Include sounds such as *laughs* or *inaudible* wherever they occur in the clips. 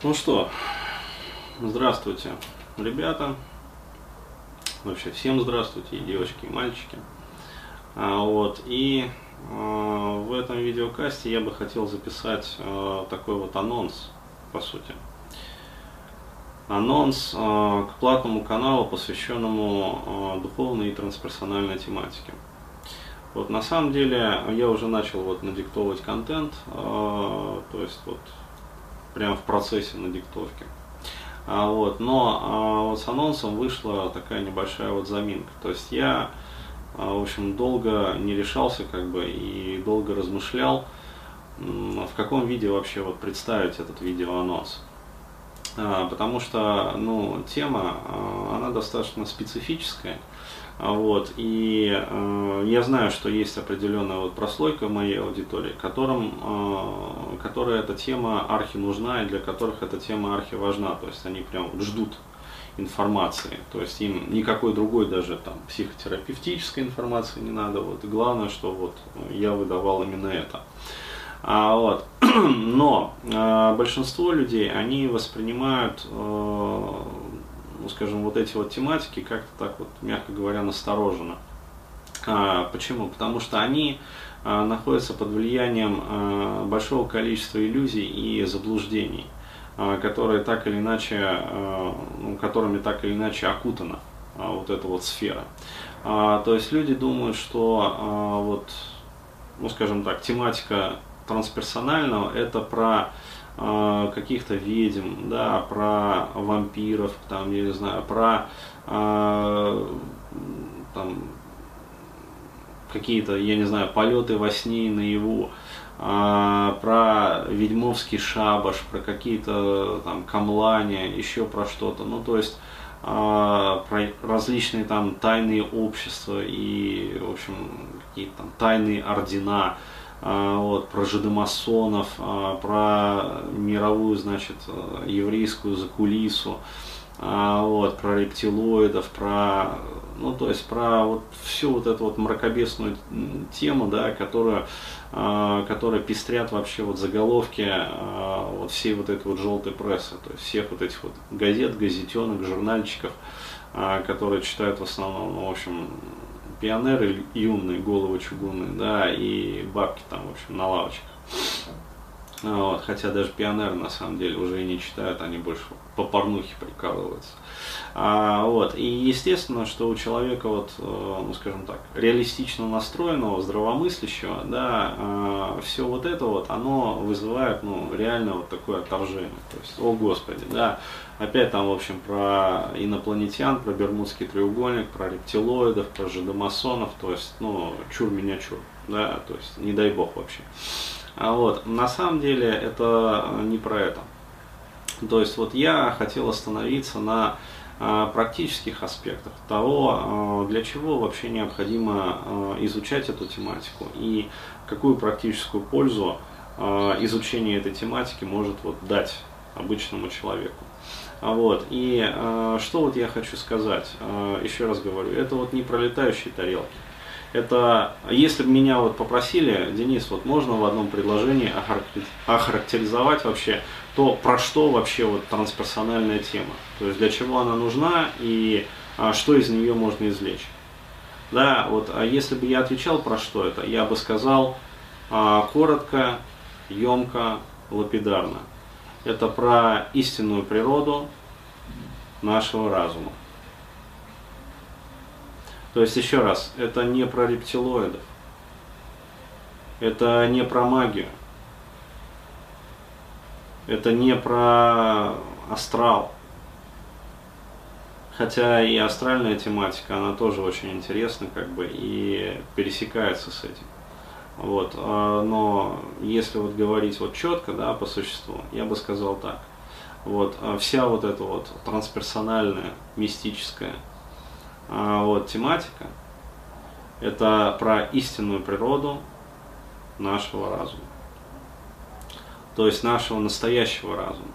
Ну что, здравствуйте, ребята. Вообще всем здравствуйте, и девочки, и мальчики. А, вот, и а, в этом видеокасте я бы хотел записать а, такой вот анонс, по сути. Анонс а, к платному каналу, посвященному духовной и трансперсональной тематике. Вот на самом деле я уже начал вот надиктовывать контент, то есть вот прямо в процессе надиктовки. А, вот, но а, вот с анонсом вышла такая небольшая вот заминка. То есть я, а, в общем, долго не решался как бы и долго размышлял, в каком виде вообще вот представить этот видеоанонс. А, потому что, ну, тема, а, она достаточно специфическая. А, вот, и э, я знаю, что есть определенная вот прослойка моей аудитории, которым, э, которая эта тема архи нужна и для которых эта тема архи важна. То есть они прям ждут информации. То есть им никакой другой даже там психотерапевтической информации не надо. Вот. И главное, что вот я выдавал именно это. А, вот. *clears throat* Но э, большинство людей, они воспринимают э, ну, скажем, вот эти вот тематики как-то так вот, мягко говоря, настороженно. А, почему? Потому что они а, находятся под влиянием а, большого количества иллюзий и заблуждений, а, которые так или иначе, а, ну, которыми так или иначе окутана а, вот эта вот сфера. А, то есть люди думают, что а, вот, ну, скажем так, тематика трансперсонального это про э, каких-то ведьм, да, про вампиров, там, я не знаю, про э, там, какие-то, я не знаю, полеты во сне и наяву, э, про ведьмовский шабаш, про какие-то там камлания, еще про что-то. Ну, то есть про различные там тайные общества и, в общем, какие-то там тайные ордена. А, вот, про жидомасонов, а, про мировую, значит, еврейскую закулису, а, вот, про рептилоидов, про, ну, то есть про вот всю вот эту вот мракобесную тему, да, которая, которая пестрят вообще вот заголовки вот всей вот этой вот желтой прессы, то есть всех вот этих вот газет, газетенок, журнальчиков, которые читают в основном, ну, в общем, пионеры юные, головы чугунные, да, и бабки там, в общем, на лавочках. Вот, хотя даже пионеры на самом деле уже и не читают, они больше по порнухе прикалываются. А, вот, и естественно, что у человека, вот, э, ну скажем так, реалистично настроенного, здравомыслящего, да, э, все вот это вот, оно вызывает, ну, реально вот такое отторжение. То есть, о господи, да, опять там, в общем, про инопланетян, про Бермудский треугольник, про рептилоидов, про жидомасонов, то есть, ну, чур меня чур, да, то есть, не дай бог вообще. А вот, на самом деле это не про это. То есть вот я хотел остановиться на а, практических аспектах того, а, для чего вообще необходимо а, изучать эту тематику и какую практическую пользу изучение этой тематики может вот дать обычному человеку. Вот. И что вот я хочу сказать, еще раз говорю, это вот не пролетающие тарелки. Это, если бы меня вот попросили, Денис, вот можно в одном предложении охарактеризовать вообще то, про что вообще вот трансперсональная тема, то есть для чего она нужна и а, что из нее можно извлечь. Да, вот, а если бы я отвечал про что это, я бы сказал а, коротко, емко, лапидарно. Это про истинную природу нашего разума. То есть, еще раз, это не про рептилоидов, это не про магию, это не про астрал. Хотя и астральная тематика, она тоже очень интересна, как бы, и пересекается с этим. Вот, а, но если вот говорить вот четко, да, по существу, я бы сказал так. Вот, а вся вот эта вот трансперсональная, мистическая вот, тематика, это про истинную природу нашего разума. То есть нашего настоящего разума.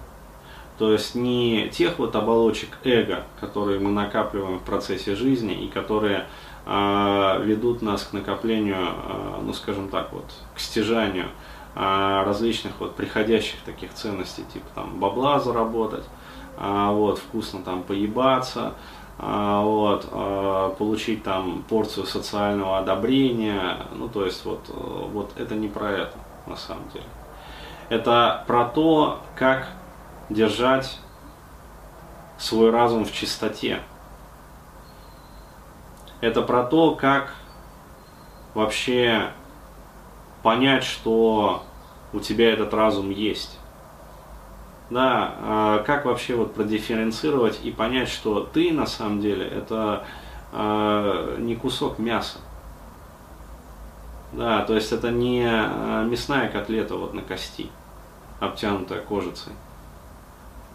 То есть не тех вот оболочек эго, которые мы накапливаем в процессе жизни и которые э, ведут нас к накоплению, э, ну скажем так вот, к стяжанию а, различных вот приходящих таких ценностей, типа там бабла заработать, а, вот, вкусно там поебаться, а, вот, а, получить там порцию социального одобрения, ну то есть вот, вот это не про это на самом деле. Это про то, как держать свой разум в чистоте. Это про то, как вообще понять, что у тебя этот разум есть. Да, а как вообще вот продифференцировать и понять, что ты на самом деле это э, не кусок мяса. Да, то есть это не а, мясная котлета вот на кости, обтянутая кожицей.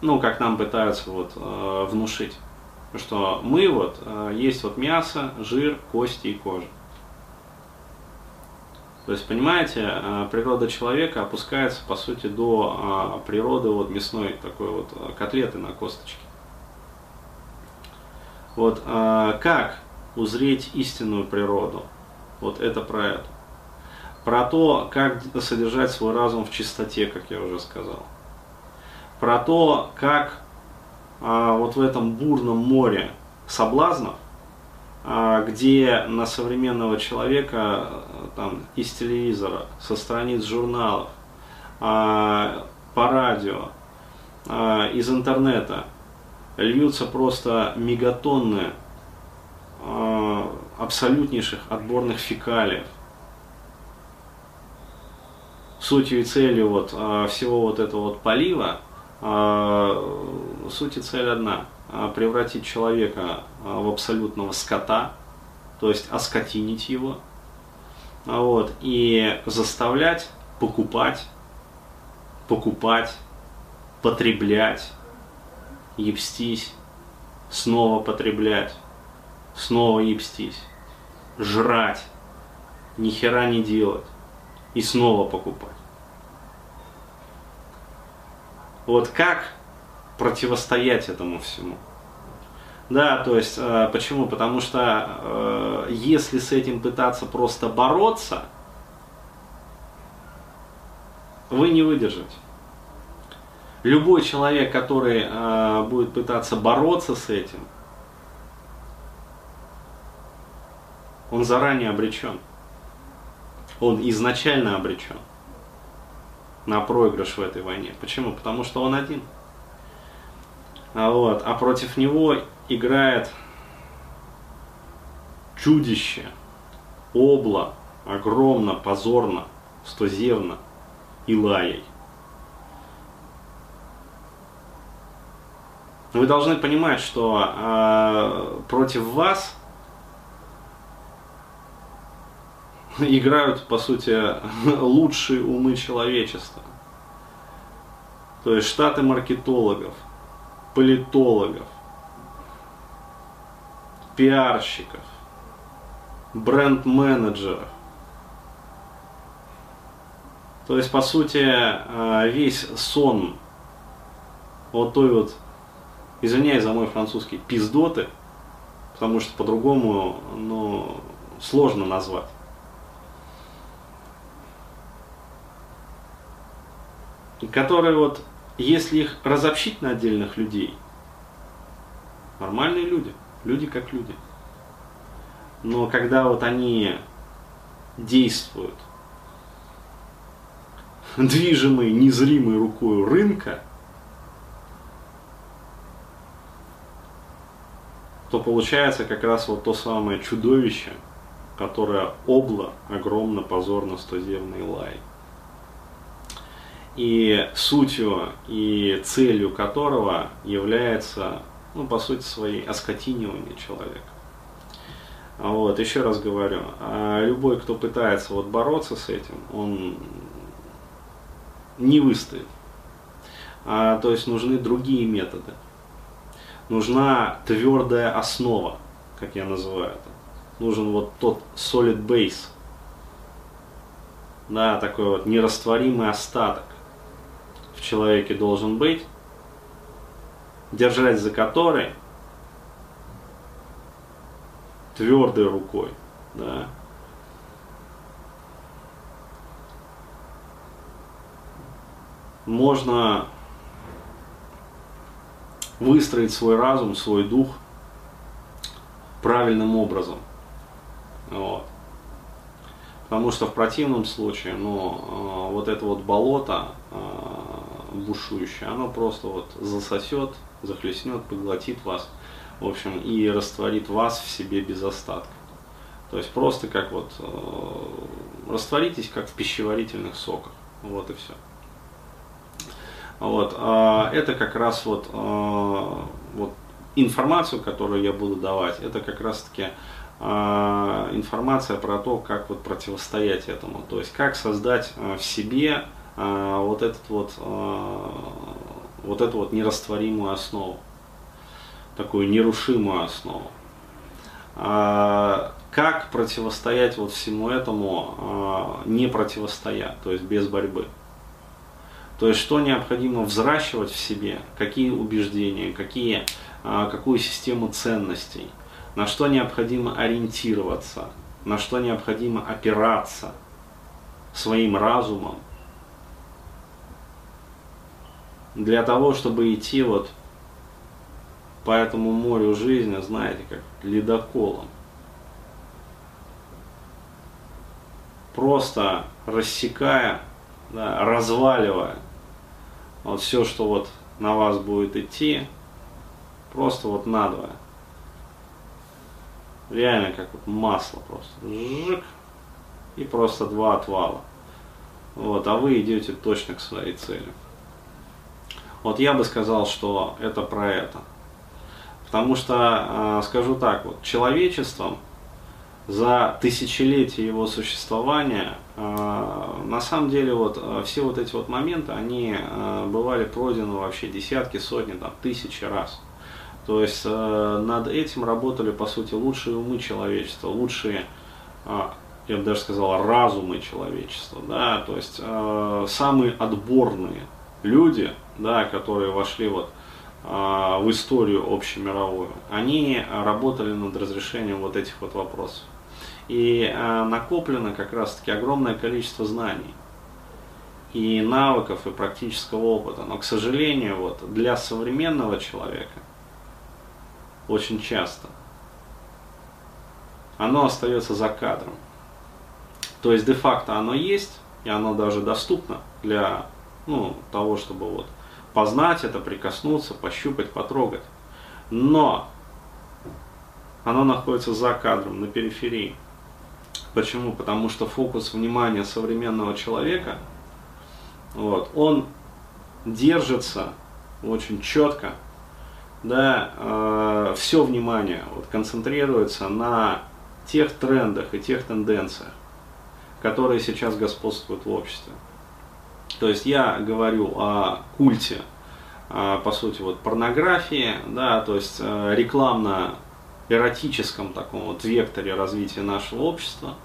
Ну, как нам пытаются вот э, внушить, что мы вот, э, есть вот мясо, жир, кости и кожа. То есть, понимаете, э, природа человека опускается, по сути, до э, природы вот мясной такой вот э, котлеты на косточке. Вот как узреть истинную природу? Вот это про это. Про то, как содержать свой разум в чистоте, как я уже сказал. Про то, как вот в этом бурном море соблазнов а, где на современного человека там, из телевизора, со страниц журналов, а, по радио, а, из интернета льются просто мегатонны абсолютнейших отборных фекалиев. Сутью и целью вот, всего вот этого вот полива, суть и цель одна – а, превратить человека а, в абсолютного скота, то есть оскотинить его, а, вот, и заставлять покупать, покупать, потреблять, ебстись, снова потреблять, снова ебстись, жрать, ни хера не делать и снова покупать. Вот как противостоять этому всему. Да, то есть, э, почему? Потому что э, если с этим пытаться просто бороться, вы не выдержите. Любой человек, который э, будет пытаться бороться с этим, он заранее обречен. Он изначально обречен на проигрыш в этой войне. Почему? Потому что он один. А, вот, а против него играет чудище, обла, огромно, позорно, стозевно и лаей. Вы должны понимать, что э, против вас *laughs* играют, по сути, *laughs* лучшие умы человечества. То есть штаты маркетологов – политологов, пиарщиков, бренд-менеджеров. То есть, по сути, э, весь сон вот той вот, извиняюсь за мой французский, пиздоты, потому что по-другому, ну, сложно назвать. Которые вот если их разобщить на отдельных людей, нормальные люди, люди как люди. Но когда вот они действуют, *laughs* движимые незримой рукой рынка, то получается как раз вот то самое чудовище, которое обло огромно, позорно, стоземный лай и сутью и целью которого является, ну, по сути своей, оскотинивание человека. Вот, еще раз говорю, а любой, кто пытается вот бороться с этим, он не выстоит. А, то есть нужны другие методы. Нужна твердая основа, как я называю это. Нужен вот тот solid base. Да, такой вот нерастворимый остаток в человеке должен быть, держать за который твердой рукой, да, можно выстроить свой разум, свой дух правильным образом. Вот. Потому что в противном случае, ну, э, вот это вот болото э, бушующее, оно просто вот засосет, захлестнет, поглотит вас, в общем, и растворит вас в себе без остатка. То есть просто как вот э, растворитесь, как в пищеварительных соках. Вот и все. Вот, а это как раз вот, вот информацию, которую я буду давать, это как раз таки а, информация про то, как вот противостоять этому. То есть как создать а, в себе а, вот этот вот, вот эту вот нерастворимую основу, такую нерушимую основу. Как противостоять вот всему этому, не противостоя, то есть без борьбы. То есть что необходимо взращивать в себе, какие убеждения, какие, какую систему ценностей – на что необходимо ориентироваться, на что необходимо опираться своим разумом, для того, чтобы идти вот по этому морю жизни, знаете, как ледоколом. Просто рассекая, да, разваливая вот все, что вот на вас будет идти, просто вот надвое реально как вот масло просто. Жик, и просто два отвала. Вот, а вы идете точно к своей цели. Вот я бы сказал, что это про это. Потому что, а, скажу так, вот, человечеством за тысячелетия его существования, а, на самом деле, вот, а, все вот эти вот моменты, они бывали пройдены вообще десятки, сотни, там, тысячи раз. То есть над этим работали, по сути, лучшие умы человечества, лучшие, я бы даже сказал, разумы человечества, да, то есть самые отборные люди, да, которые вошли вот э, в историю общемировую, они работали над разрешением вот этих вот вопросов. И э, накоплено как раз-таки огромное количество знаний и навыков, и практического опыта. Но, к сожалению, вот, для современного человека очень часто, оно остается за кадром. То есть де-факто оно есть, и оно даже доступно для ну, того, чтобы вот познать это, прикоснуться, пощупать, потрогать. Но оно находится за кадром, на периферии. Почему? Потому что фокус внимания современного человека, вот, он держится очень четко да, э, все внимание вот, концентрируется на тех трендах и тех тенденциях, которые сейчас господствуют в обществе. То есть я говорю о культе, э, по сути, вот порнографии, да, то есть э, рекламно-эротическом таком вот векторе развития нашего общества,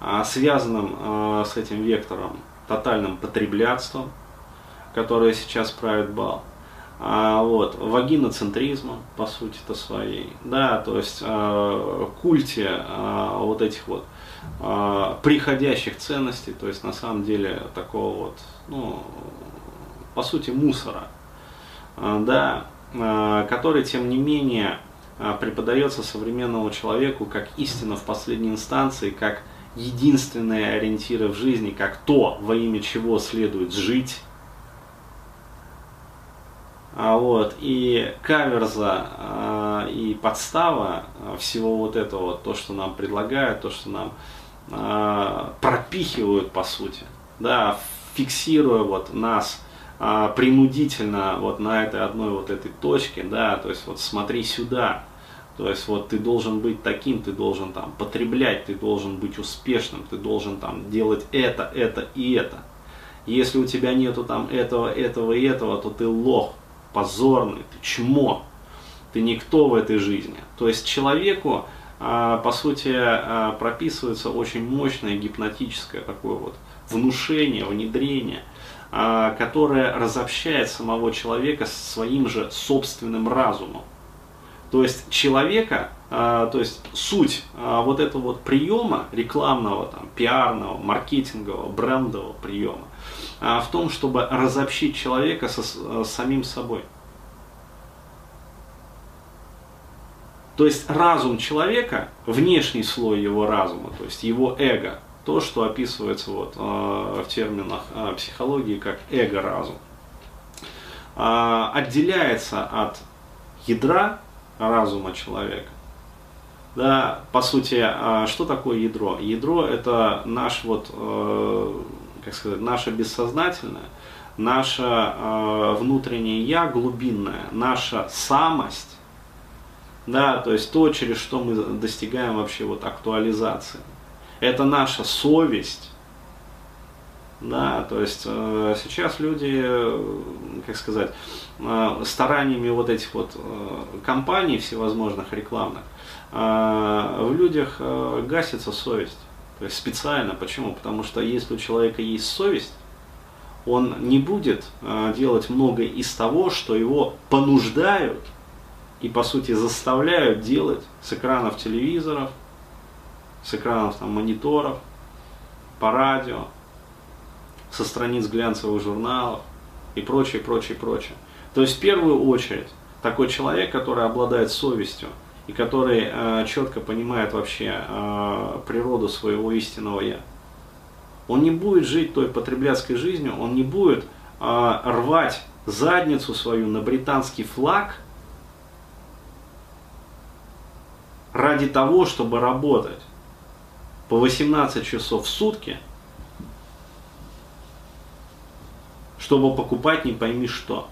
э, связанном э, с этим вектором тотальным потреблятством, которое сейчас правит бал а, вот, вагиноцентризмом, по сути-то своей, да, то есть а, культе а, вот этих вот а, приходящих ценностей, то есть на самом деле такого вот, ну, по сути, мусора, а, да, а, который, тем не менее, а, преподается современному человеку как истина в последней инстанции, как единственные ориентиры в жизни, как то, во имя чего следует жить, а, вот, и каверза а, и подстава а, всего вот этого, то, что нам предлагают, то, что нам пропихивают по сути, да, фиксируя вот нас принудительно вот на этой одной вот этой точке, да, то есть вот смотри сюда, то есть вот ты должен быть таким, ты должен там потреблять, ты должен быть успешным, ты должен там делать это, это и это. Если у тебя нету там этого, этого и этого, то ты лох, позорный, ты чмо, ты никто в этой жизни. То есть человеку, а, по сути, а, прописывается очень мощное гипнотическое такое вот внушение, внедрение, а, которое разобщает самого человека своим же собственным разумом. То есть человека то есть суть а, вот этого вот приема рекламного, там, пиарного, маркетингового, брендового приема а, в том, чтобы разобщить человека со, с самим собой. То есть разум человека, внешний слой его разума, то есть его эго, то, что описывается вот, э, в терминах э, психологии как эго-разум, э, отделяется от ядра разума человека. Да, по сути, а что такое ядро? Ядро это наш вот, э, как сказать, наше бессознательное, наше э, внутреннее я глубинное, наша самость, да, то есть то, через что мы достигаем вообще вот актуализации. Это наша совесть, да, то есть э, сейчас люди, э, как сказать, э, стараниями вот этих вот э, компаний всевозможных рекламных, в людях э, гасится совесть. То есть специально. Почему? Потому что если у человека есть совесть, он не будет э, делать многое из того, что его понуждают и по сути заставляют делать с экранов телевизоров, с экранов там, мониторов, по радио, со страниц глянцевых журналов и прочее, прочее, прочее. То есть в первую очередь такой человек, который обладает совестью и который э, четко понимает вообще э, природу своего истинного я, он не будет жить той потребляцкой жизнью, он не будет э, рвать задницу свою на британский флаг ради того, чтобы работать по 18 часов в сутки – чтобы покупать не пойми что.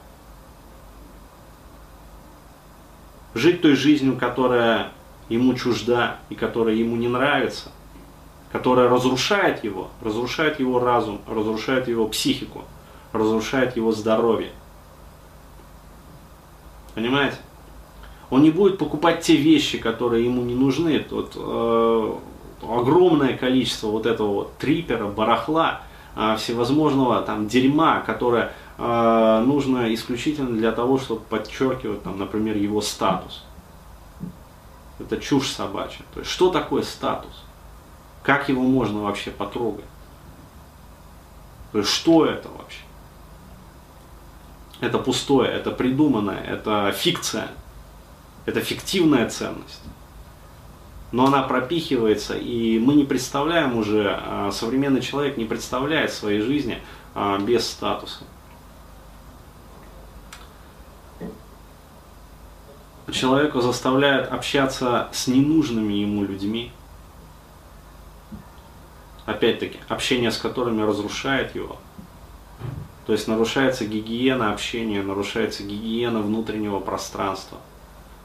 Жить той жизнью, которая ему чужда и которая ему не нравится, которая разрушает его, разрушает его разум, разрушает его психику, разрушает его здоровье. Понимаете? Он не будет покупать те вещи, которые ему не нужны. Тут э, огромное количество вот этого вот трипера, барахла, а, всевозможного там дерьма, которое э, нужно исключительно для того, чтобы подчеркивать, там, например, его статус. Это чушь собачья. То есть, что такое статус? Как его можно вообще потрогать? То есть, что это вообще? Это пустое, это придуманное, это фикция, это фиктивная ценность но она пропихивается, и мы не представляем уже, а, современный человек не представляет своей жизни а, без статуса. Человека заставляют общаться с ненужными ему людьми, опять-таки, общение с которыми разрушает его. То есть нарушается гигиена общения, нарушается гигиена внутреннего пространства –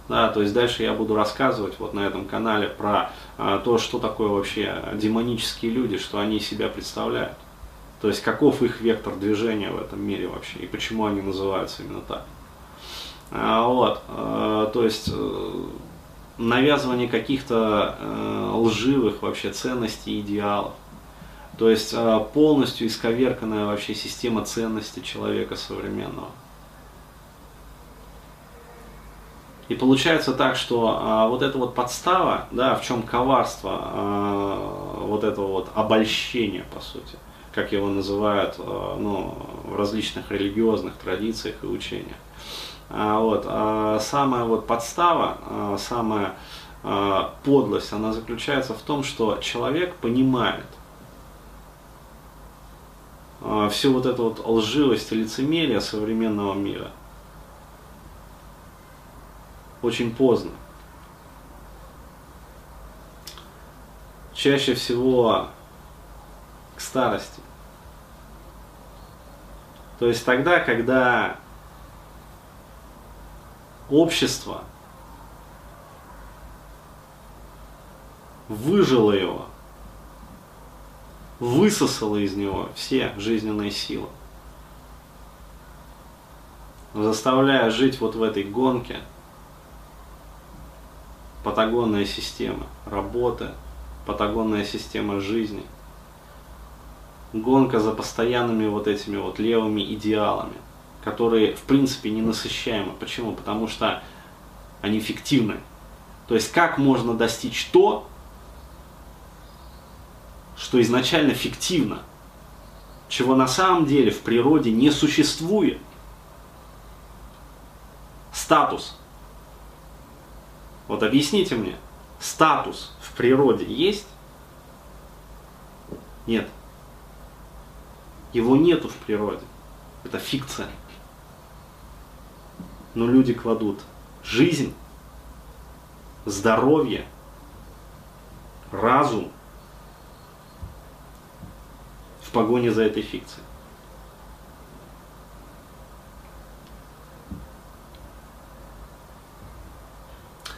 да, то есть дальше я буду рассказывать вот на этом канале про а, то, что такое вообще демонические люди, что они себя представляют. То есть каков их вектор движения в этом мире вообще и почему они называются именно так. А, вот, а, то есть э, навязывание каких-то э, лживых вообще ценностей и идеалов. То есть э, полностью исковерканная вообще система ценностей человека современного. И получается так, что а, вот эта вот подстава, да, в чем коварство а, вот этого вот обольщения, по сути, как его называют а, ну, в различных религиозных традициях и учениях. А, вот, а, самая вот подстава, а, самая подлость, она заключается в том, что человек понимает всю вот эту вот лживость и лицемерие современного мира – очень поздно. Чаще всего к старости. То есть тогда, когда общество выжило его, высосало из него все жизненные силы, заставляя жить вот в этой гонке – патагонная система работы, патагонная система жизни, гонка за постоянными вот этими вот левыми идеалами, которые в принципе не насыщаемы. Почему? Потому что они фиктивны. То есть как можно достичь то, что изначально фиктивно, чего на самом деле в природе не существует. Статус. Вот объясните мне, статус в природе есть? Нет. Его нету в природе. Это фикция. Но люди кладут жизнь, здоровье, разум в погоне за этой фикцией.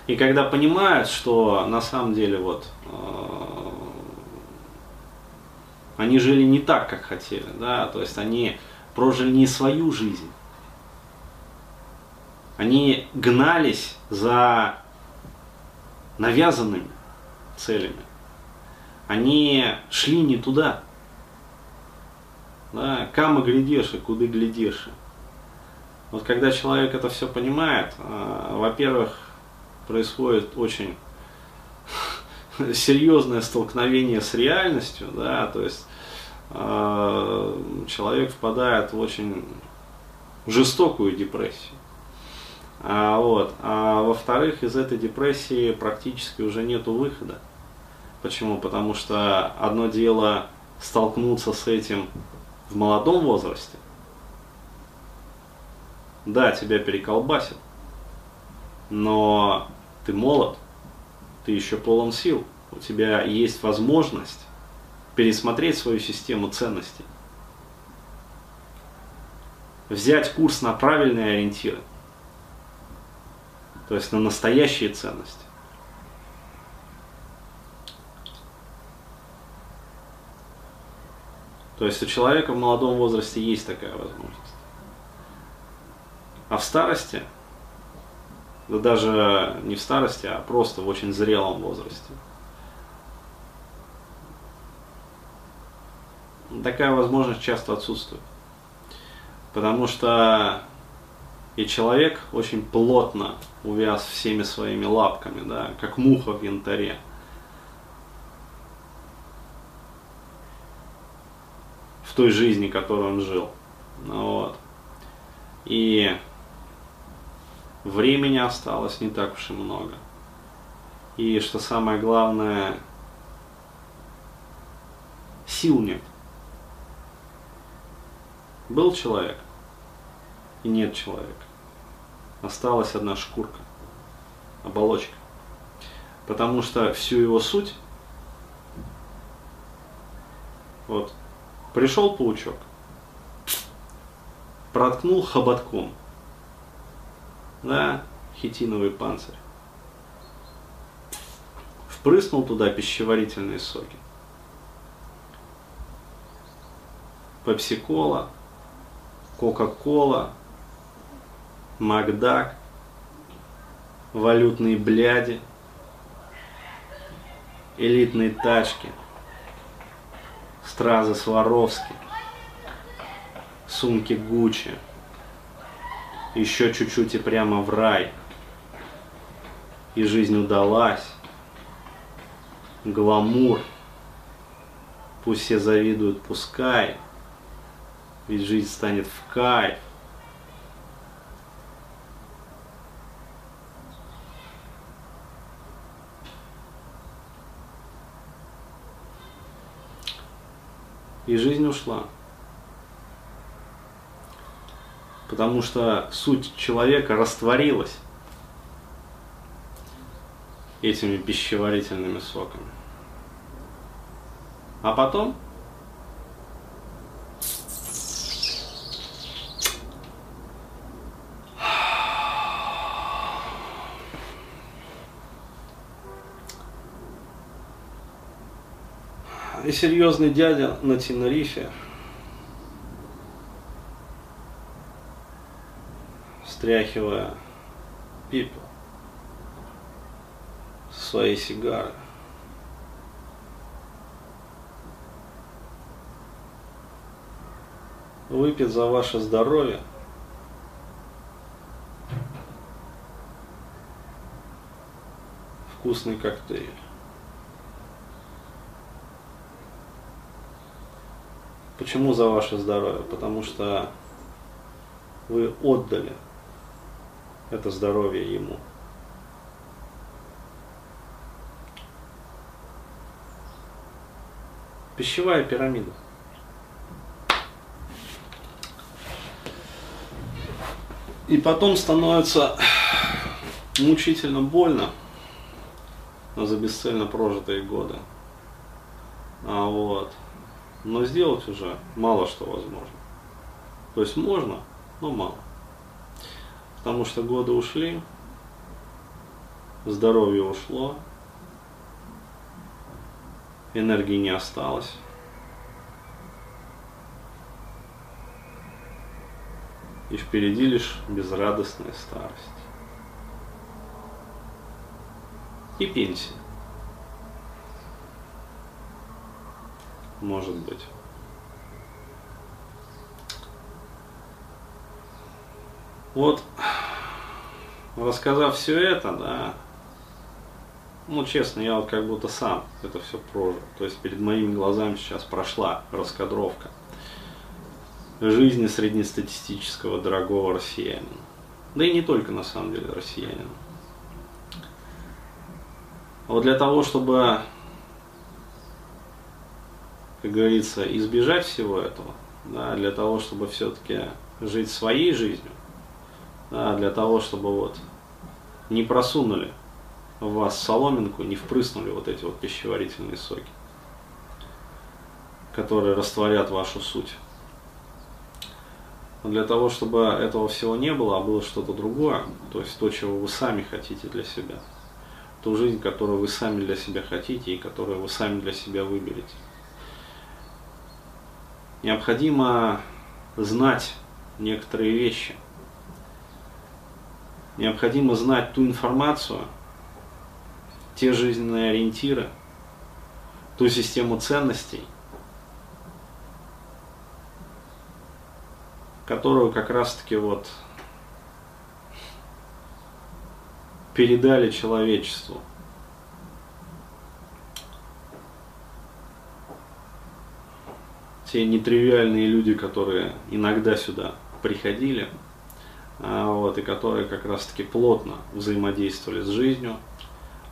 И когда понимают, что на самом деле вот э, они жили не так, как хотели, да, то есть они прожили не свою жизнь. Они гнались за навязанными целями. Они шли не туда. Да, кама и куда глядишь. Вот когда человек это все понимает, э, во-первых, происходит очень *laughs* серьезное столкновение с реальностью, да, то есть э, человек впадает в очень жестокую депрессию. А, вот. а во-вторых, из этой депрессии практически уже нету выхода. Почему? Потому что одно дело столкнуться с этим в молодом возрасте. Да, тебя переколбасит, но ты молод, ты еще полон сил, у тебя есть возможность пересмотреть свою систему ценностей, взять курс на правильные ориентиры, то есть на настоящие ценности. То есть у человека в молодом возрасте есть такая возможность. А в старости да даже не в старости, а просто в очень зрелом возрасте. Такая возможность часто отсутствует. Потому что и человек очень плотно увяз всеми своими лапками, да, как муха в янтаре. В той жизни, которой он жил. Ну, вот. И времени осталось не так уж и много. И что самое главное, сил нет. Был человек и нет человека. Осталась одна шкурка, оболочка. Потому что всю его суть, вот, пришел паучок, проткнул хоботком – да, хитиновый панцирь. Впрыснул туда пищеварительные соки. Пепси-кола, Кока-кола, Макдак, валютные бляди, элитные тачки, стразы Сваровски, сумки Гуччи – еще чуть-чуть и прямо в рай. И жизнь удалась. Гламур. Пусть все завидуют, пускай. Ведь жизнь станет в кайф. И жизнь ушла. потому что суть человека растворилась этими пищеварительными соками. А потом серьезный дядя на Тенерифе стряхивая пепел своей сигары. Выпьет за ваше здоровье. вкусный коктейль. Почему за ваше здоровье? Потому что вы отдали это здоровье ему. Пищевая пирамида. И потом становится мучительно больно за бесцельно прожитые годы. А вот. Но сделать уже мало что возможно. То есть можно, но мало. Потому что годы ушли, здоровье ушло, энергии не осталось. И впереди лишь безрадостная старость. И пенсия. Может быть. Вот, рассказав все это, да, ну, честно, я вот как будто сам это все прожил. То есть перед моими глазами сейчас прошла раскадровка жизни среднестатистического дорогого россиянина. Да и не только на самом деле россиянина. Вот для того, чтобы, как говорится, избежать всего этого, да, для того, чтобы все-таки жить своей жизнью, да, для того, чтобы вот не просунули в вас соломинку, не впрыснули вот эти вот пищеварительные соки, которые растворят вашу суть. Но для того, чтобы этого всего не было, а было что-то другое, то есть то, чего вы сами хотите для себя, ту жизнь, которую вы сами для себя хотите и которую вы сами для себя выберете. Необходимо знать некоторые вещи. Необходимо знать ту информацию, те жизненные ориентиры, ту систему ценностей, которую как раз-таки вот передали человечеству. Те нетривиальные люди, которые иногда сюда приходили, а, вот, и которые как раз-таки плотно взаимодействовали с жизнью,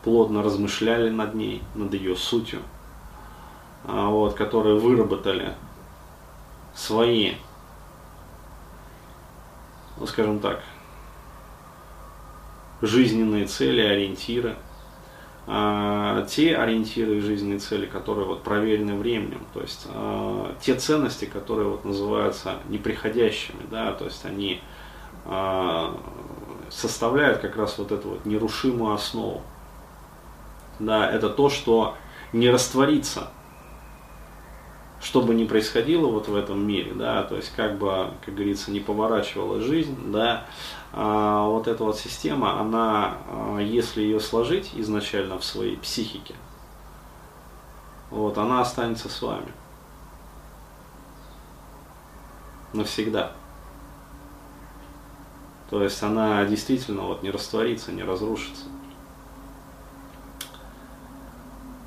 плотно размышляли над ней, над ее сутью, а, вот, которые выработали свои ну, скажем так, жизненные цели, ориентиры, а, те ориентиры и жизненные цели, которые вот проверены временем, то есть а, те ценности, которые вот называются неприходящими, да, то есть они а, составляют как раз вот эту вот нерушимую основу. Да, это то, что не растворится что бы ни происходило вот в этом мире, да, то есть как бы, как говорится, не поворачивала жизнь, да, а вот эта вот система, она, а, если ее сложить изначально в своей психике, вот, она останется с вами. Навсегда. То есть она действительно вот не растворится, не разрушится.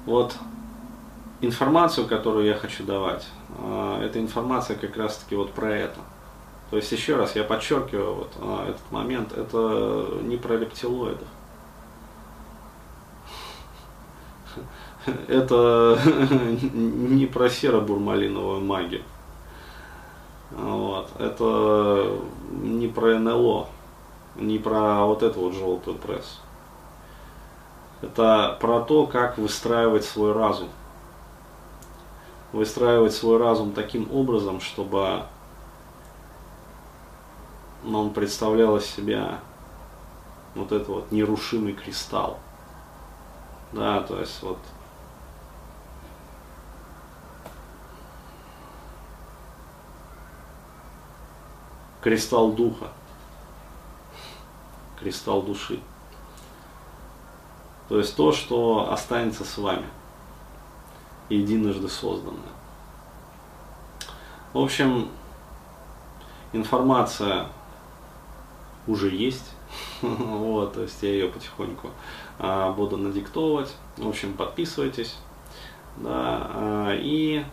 Вот информацию, которую я хочу давать, а, эта информация как раз таки вот про это. То есть еще раз я подчеркиваю вот а, этот момент, это не про рептилоидов. *laughs* Это *laughs* не про серо-бурмалиновую магию. Вот. Это не про НЛО, не про вот эту вот желтую прессу. Это про то, как выстраивать свой разум выстраивать свой разум таким образом, чтобы он представлял из себя вот этот вот нерушимый кристалл. Да, то есть вот кристалл духа, кристалл души. То есть то, что останется с вами – единожды созданное. В общем, информация уже есть. *laughs* вот, то есть я ее потихоньку а, буду надиктовывать. В общем, подписывайтесь. Да, а, и